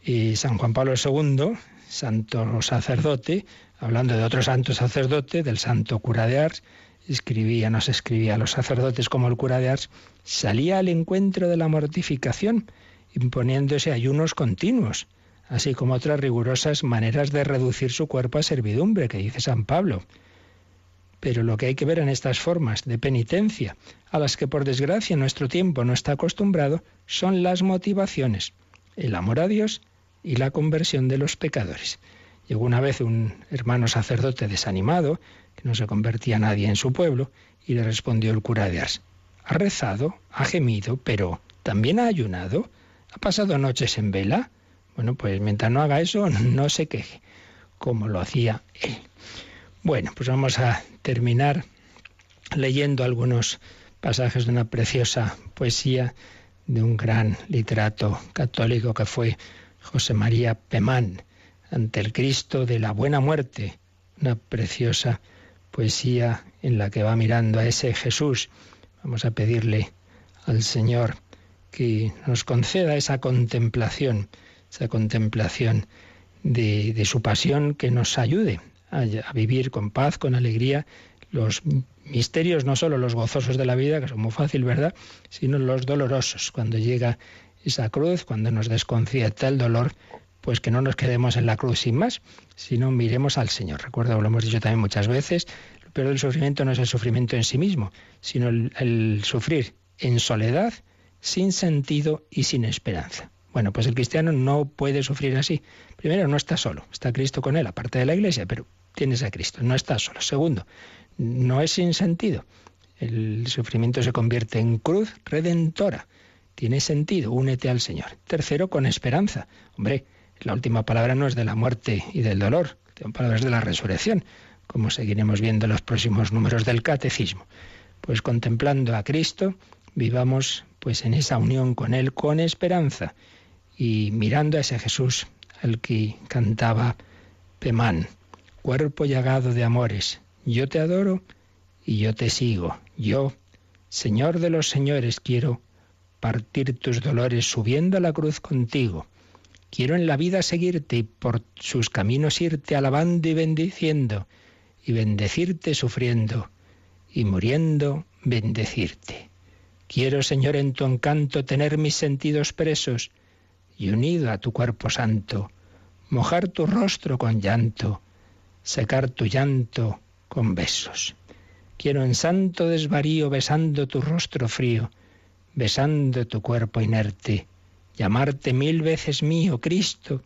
Y San Juan Pablo II, santo sacerdote, hablando de otro santo sacerdote, del santo cura de Ars, escribía, nos escribía a los sacerdotes como el cura de Ars, salía al encuentro de la mortificación, imponiéndose ayunos continuos, así como otras rigurosas maneras de reducir su cuerpo a servidumbre, que dice San Pablo. Pero lo que hay que ver en estas formas de penitencia, a las que por desgracia nuestro tiempo no está acostumbrado, son las motivaciones, el amor a Dios y la conversión de los pecadores. Llegó una vez un hermano sacerdote desanimado, que no se convertía nadie en su pueblo, y le respondió el cura de Ars, ha rezado, ha gemido, pero también ha ayunado, ha pasado noches en vela. Bueno, pues mientras no haga eso, no se queje, como lo hacía él. Bueno, pues vamos a terminar leyendo algunos pasajes de una preciosa poesía de un gran literato católico que fue José María Pemán, ante el Cristo de la Buena Muerte, una preciosa poesía en la que va mirando a ese Jesús. Vamos a pedirle al Señor que nos conceda esa contemplación, esa contemplación de, de su pasión que nos ayude a, vivir con paz, con alegría, los misterios, no solo los gozosos de la vida, que son muy fácil, ¿verdad?, sino los dolorosos, cuando llega esa cruz, cuando nos desconcierta el dolor, pues que no nos quedemos en la cruz sin más, sino miremos al Señor. Recuerdo, lo hemos dicho también muchas veces, pero el sufrimiento no es el sufrimiento en sí mismo, sino el, el sufrir en soledad, sin sentido y sin esperanza. Bueno, pues el cristiano no puede sufrir así. Primero, no está solo, está Cristo con él, aparte de la iglesia, pero tienes a Cristo, no está solo. Segundo, no es sin sentido. El sufrimiento se convierte en cruz redentora tiene sentido, únete al Señor. Tercero, con esperanza. Hombre, la última palabra no es de la muerte y del dolor, son palabras de la resurrección, como seguiremos viendo en los próximos números del catecismo. Pues contemplando a Cristo, vivamos pues en esa unión con Él con esperanza y mirando a ese Jesús al que cantaba Pemán, cuerpo llagado de amores, yo te adoro y yo te sigo. Yo, Señor de los señores, quiero partir tus dolores subiendo a la cruz contigo. Quiero en la vida seguirte y por sus caminos irte alabando y bendiciendo, y bendecirte sufriendo, y muriendo bendecirte. Quiero, Señor, en tu encanto tener mis sentidos presos, y unido a tu cuerpo santo, mojar tu rostro con llanto, secar tu llanto con besos. Quiero en santo desvarío, besando tu rostro frío, besando tu cuerpo inerte, llamarte mil veces mío, Cristo,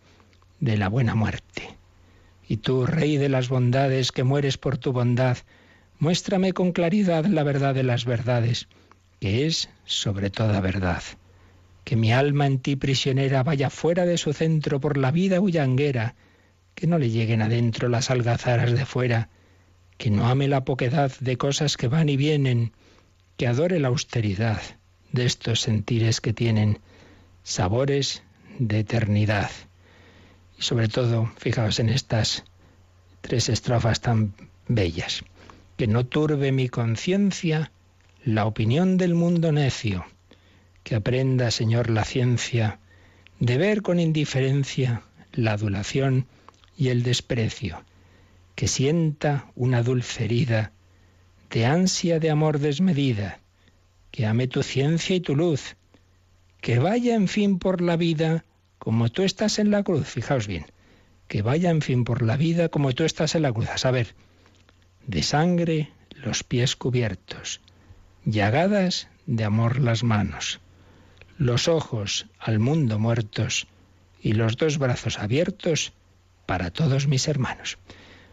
de la buena muerte. Y tú, Rey de las bondades, que mueres por tu bondad, muéstrame con claridad la verdad de las verdades, que es sobre toda verdad. Que mi alma en ti prisionera vaya fuera de su centro por la vida hullanguera, que no le lleguen adentro las algazaras de fuera, que no ame la poquedad de cosas que van y vienen, que adore la austeridad de estos sentires que tienen sabores de eternidad. Y sobre todo, fijaos en estas tres estrofas tan bellas. Que no turbe mi conciencia la opinión del mundo necio. Que aprenda, Señor, la ciencia de ver con indiferencia la adulación y el desprecio que sienta una dulce herida de ansia de amor desmedida, que ame tu ciencia y tu luz, que vaya en fin por la vida como tú estás en la cruz, fijaos bien, que vaya en fin por la vida como tú estás en la cruz, a saber, de sangre los pies cubiertos, llagadas de amor las manos, los ojos al mundo muertos y los dos brazos abiertos para todos mis hermanos.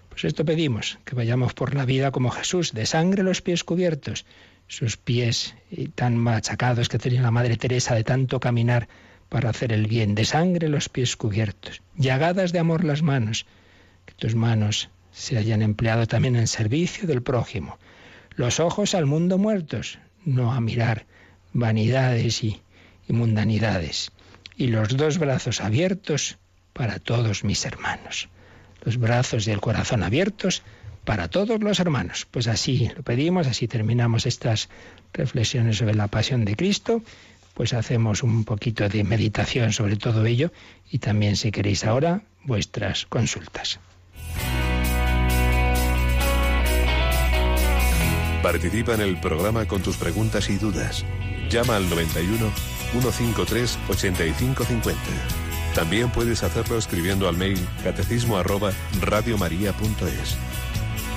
Pues esto pedimos, que vayamos por la vida como Jesús, de sangre los pies cubiertos, sus pies tan machacados que tenía la Madre Teresa de tanto caminar para hacer el bien, de sangre los pies cubiertos, llagadas de amor las manos, que tus manos se hayan empleado también en servicio del prójimo, los ojos al mundo muertos, no a mirar vanidades y, y mundanidades, y los dos brazos abiertos para todos mis hermanos los brazos y el corazón abiertos para todos los hermanos. Pues así lo pedimos, así terminamos estas reflexiones sobre la pasión de Cristo. Pues hacemos un poquito de meditación sobre todo ello y también si queréis ahora vuestras consultas. Participa en el programa con tus preguntas y dudas. Llama al 91 153 8550. También puedes hacerlo escribiendo al mail catecismo arroba radiomaria.es.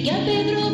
que a Pedro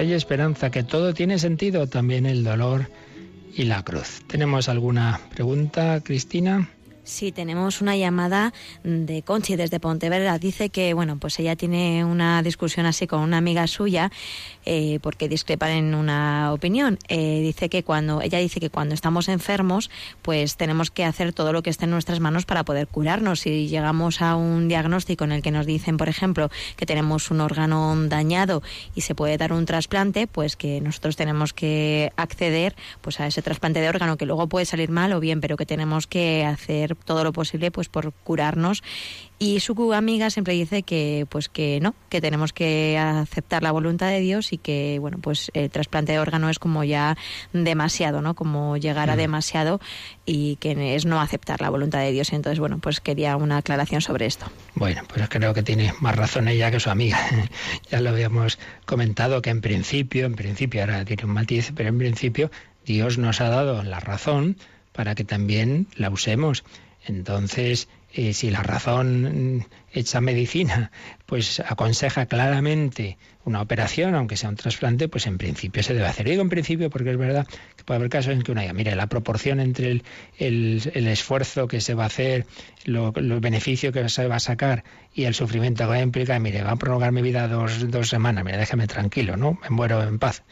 hay esperanza, que todo tiene sentido, también el dolor y la cruz. ¿Tenemos alguna pregunta, Cristina? Sí, tenemos una llamada de Conchi desde Pontevedra. Dice que, bueno, pues ella tiene una discusión así con una amiga suya eh, porque discrepan en una opinión. Eh, dice que cuando ella dice que cuando estamos enfermos, pues tenemos que hacer todo lo que esté en nuestras manos para poder curarnos. Si llegamos a un diagnóstico en el que nos dicen, por ejemplo, que tenemos un órgano dañado y se puede dar un trasplante, pues que nosotros tenemos que acceder, pues a ese trasplante de órgano que luego puede salir mal o bien, pero que tenemos que hacer todo lo posible pues por curarnos. Y su amiga siempre dice que pues que no que tenemos que aceptar la voluntad de Dios y que bueno pues el trasplante de órgano es como ya demasiado no como llegar a demasiado y que es no aceptar la voluntad de Dios. Entonces bueno pues quería una aclaración sobre esto. Bueno, pues creo que tiene más razón ella que su amiga. ya lo habíamos comentado que en principio, en principio, ahora tiene un matiz, pero en principio Dios nos ha dado la razón para que también la usemos. Entonces, eh, si la razón mm, hecha medicina, pues aconseja claramente una operación, aunque sea un trasplante, pues en principio se debe hacer. Digo en principio porque es verdad que puede haber casos en que uno diga, mire, la proporción entre el, el- esfuerzo que se va a hacer, lo, el beneficio que se va a sacar y el sufrimiento que va a implicar, mire, va a prolongar mi vida dos, dos semanas, mire, déjeme tranquilo, ¿no? Me muero en paz.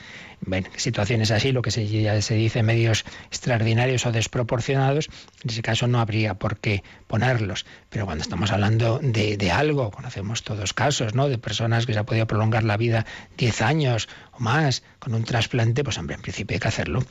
Bueno, situaciones así, lo que se, ya se dice medios extraordinarios o desproporcionados, en ese caso no habría por qué ponerlos. Pero cuando estamos hablando de, de algo, conocemos todos casos, ¿no? De personas que se ha podido prolongar la vida 10 años o más con un trasplante, pues hombre, en principio hay que hacerlo.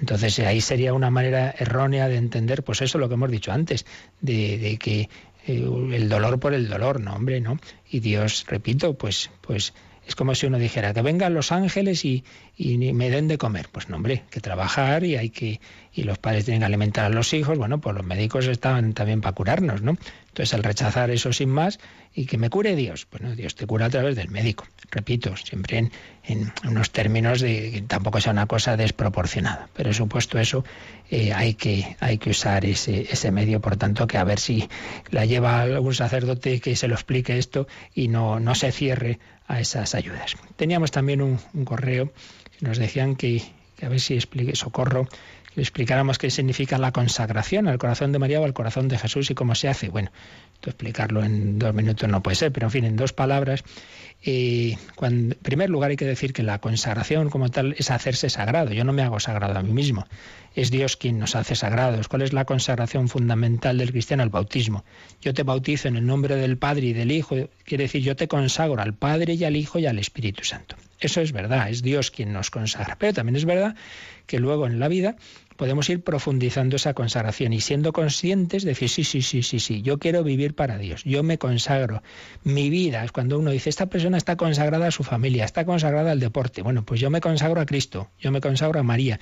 Entonces ahí sería una manera errónea de entender, pues eso lo que hemos dicho antes, de, de que eh, el dolor por el dolor, no, hombre, ¿no? Y Dios, repito, pues, pues es como si uno dijera que vengan los ángeles y, y me den de comer. Pues no, hombre, hay que trabajar y hay que y los padres tienen que alimentar a los hijos. Bueno, pues los médicos estaban también para curarnos, ¿no? Entonces, al rechazar eso sin más y que me cure Dios, bueno, Dios te cura a través del médico. Repito, siempre en, en unos términos de que tampoco sea una cosa desproporcionada. Pero supuesto eso, eh, hay que hay que usar ese, ese medio, por tanto, que a ver si la lleva algún sacerdote que se lo explique esto y no, no se cierre a esas ayudas. Teníamos también un, correo que nos decían que, que a ver si explique socorro, que explicáramos qué significa la consagración al corazón de María o al corazón de Jesús y cómo se hace. Bueno, esto explicarlo en dos minutos no puede ser, pero en fin, en dos palabras. Eh, en primer lugar hay que decir que la consagración como tal es hacerse sagrado. Yo no me hago sagrado a mí mismo. Es Dios quien nos hace sagrados. ¿Cuál es la consagración fundamental del cristiano? El bautismo. Yo te bautizo en el nombre del Padre y del Hijo. Quiere decir, yo te consagro al Padre y al Hijo y al Espíritu Santo. Eso es verdad, es Dios quien nos consagra. Pero también es verdad que luego en la vida podemos ir profundizando esa consagración y siendo conscientes de decir, sí, sí, sí, sí, sí, yo quiero vivir para Dios, yo me consagro. Mi vida es cuando uno dice, esta persona está consagrada a su familia, está consagrada al deporte. Bueno, pues yo me consagro a Cristo, yo me consagro a María.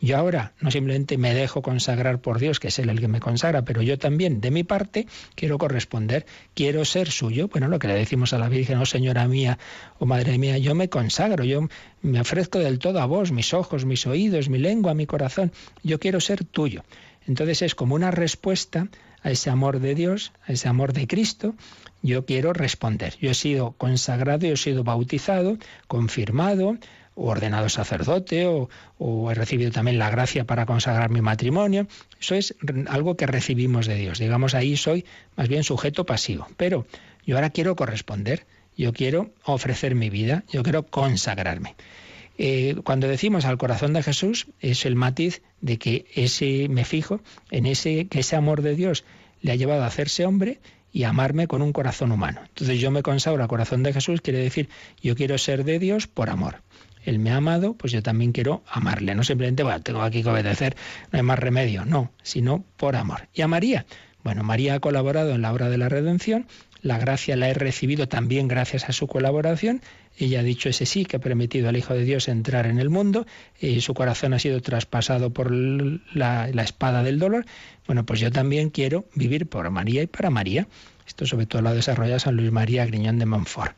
Yo ahora no simplemente me dejo consagrar por Dios, que es Él el que me consagra, pero yo también, de mi parte, quiero corresponder, quiero ser suyo. Bueno, lo que le decimos a la Virgen, oh Señora mía, oh Madre mía, yo me consagro, yo me ofrezco del todo a vos, mis ojos, mis oídos, mi lengua, mi corazón, yo quiero ser tuyo. Entonces es como una respuesta a ese amor de Dios, a ese amor de Cristo, yo quiero responder. Yo he sido consagrado, yo he sido bautizado, confirmado, o ordenado sacerdote, o, o, he recibido también la gracia para consagrar mi matrimonio. Eso es algo que recibimos de Dios. Digamos, ahí soy más bien sujeto pasivo. Pero yo ahora quiero corresponder, yo quiero ofrecer mi vida, yo quiero consagrarme. Eh, cuando decimos al corazón de Jesús, es el matiz de que ese me fijo en ese que ese amor de Dios le ha llevado a hacerse hombre y amarme con un corazón humano. Entonces yo me consagro al corazón de Jesús, quiere decir, yo quiero ser de Dios por amor. Él me ha amado, pues yo también quiero amarle. No simplemente, bueno, tengo aquí que obedecer, no hay más remedio, no, sino por amor. ¿Y a María? Bueno, María ha colaborado en la obra de la redención, la gracia la he recibido también gracias a su colaboración. Ella ha dicho ese sí que ha permitido al Hijo de Dios entrar en el mundo y su corazón ha sido traspasado por la, la espada del dolor. Bueno, pues yo también quiero vivir por María y para María. Esto sobre todo lo ha desarrollado San Luis María Griñón de Montfort.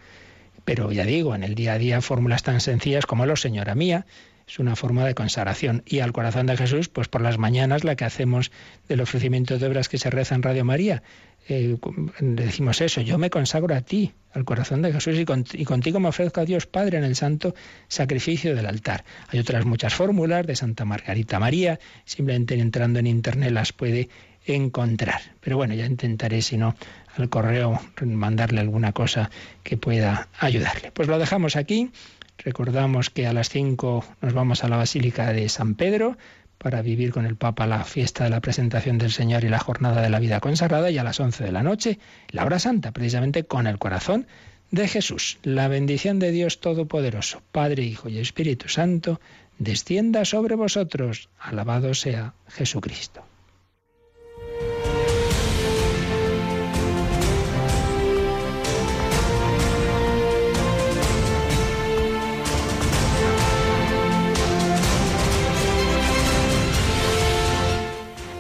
Pero ya digo, en el día a día fórmulas tan sencillas como lo Señora mía, es una forma de consagración. Y al corazón de Jesús, pues por las mañanas la que hacemos del ofrecimiento de obras que se reza en Radio María. Eh, decimos eso, yo me consagro a ti, al corazón de Jesús, y, y, contigo me ofrezco a Dios Padre en el santo sacrificio del altar. Hay otras muchas fórmulas de Santa Margarita María, simplemente entrando en internet las puede encontrar. Pero bueno, ya intentaré, si no, al correo mandarle alguna cosa que pueda ayudarle. Pues lo dejamos aquí. Recordamos que a las 5 nos vamos a la Basílica de San Pedro para vivir con el Papa la fiesta de la presentación del Señor y la jornada de la vida consagrada y a las 11 de la noche la hora santa, precisamente con el corazón de Jesús. La bendición de Dios Todopoderoso, Padre, Hijo y Espíritu Santo, descienda sobre vosotros. Alabado sea Jesucristo.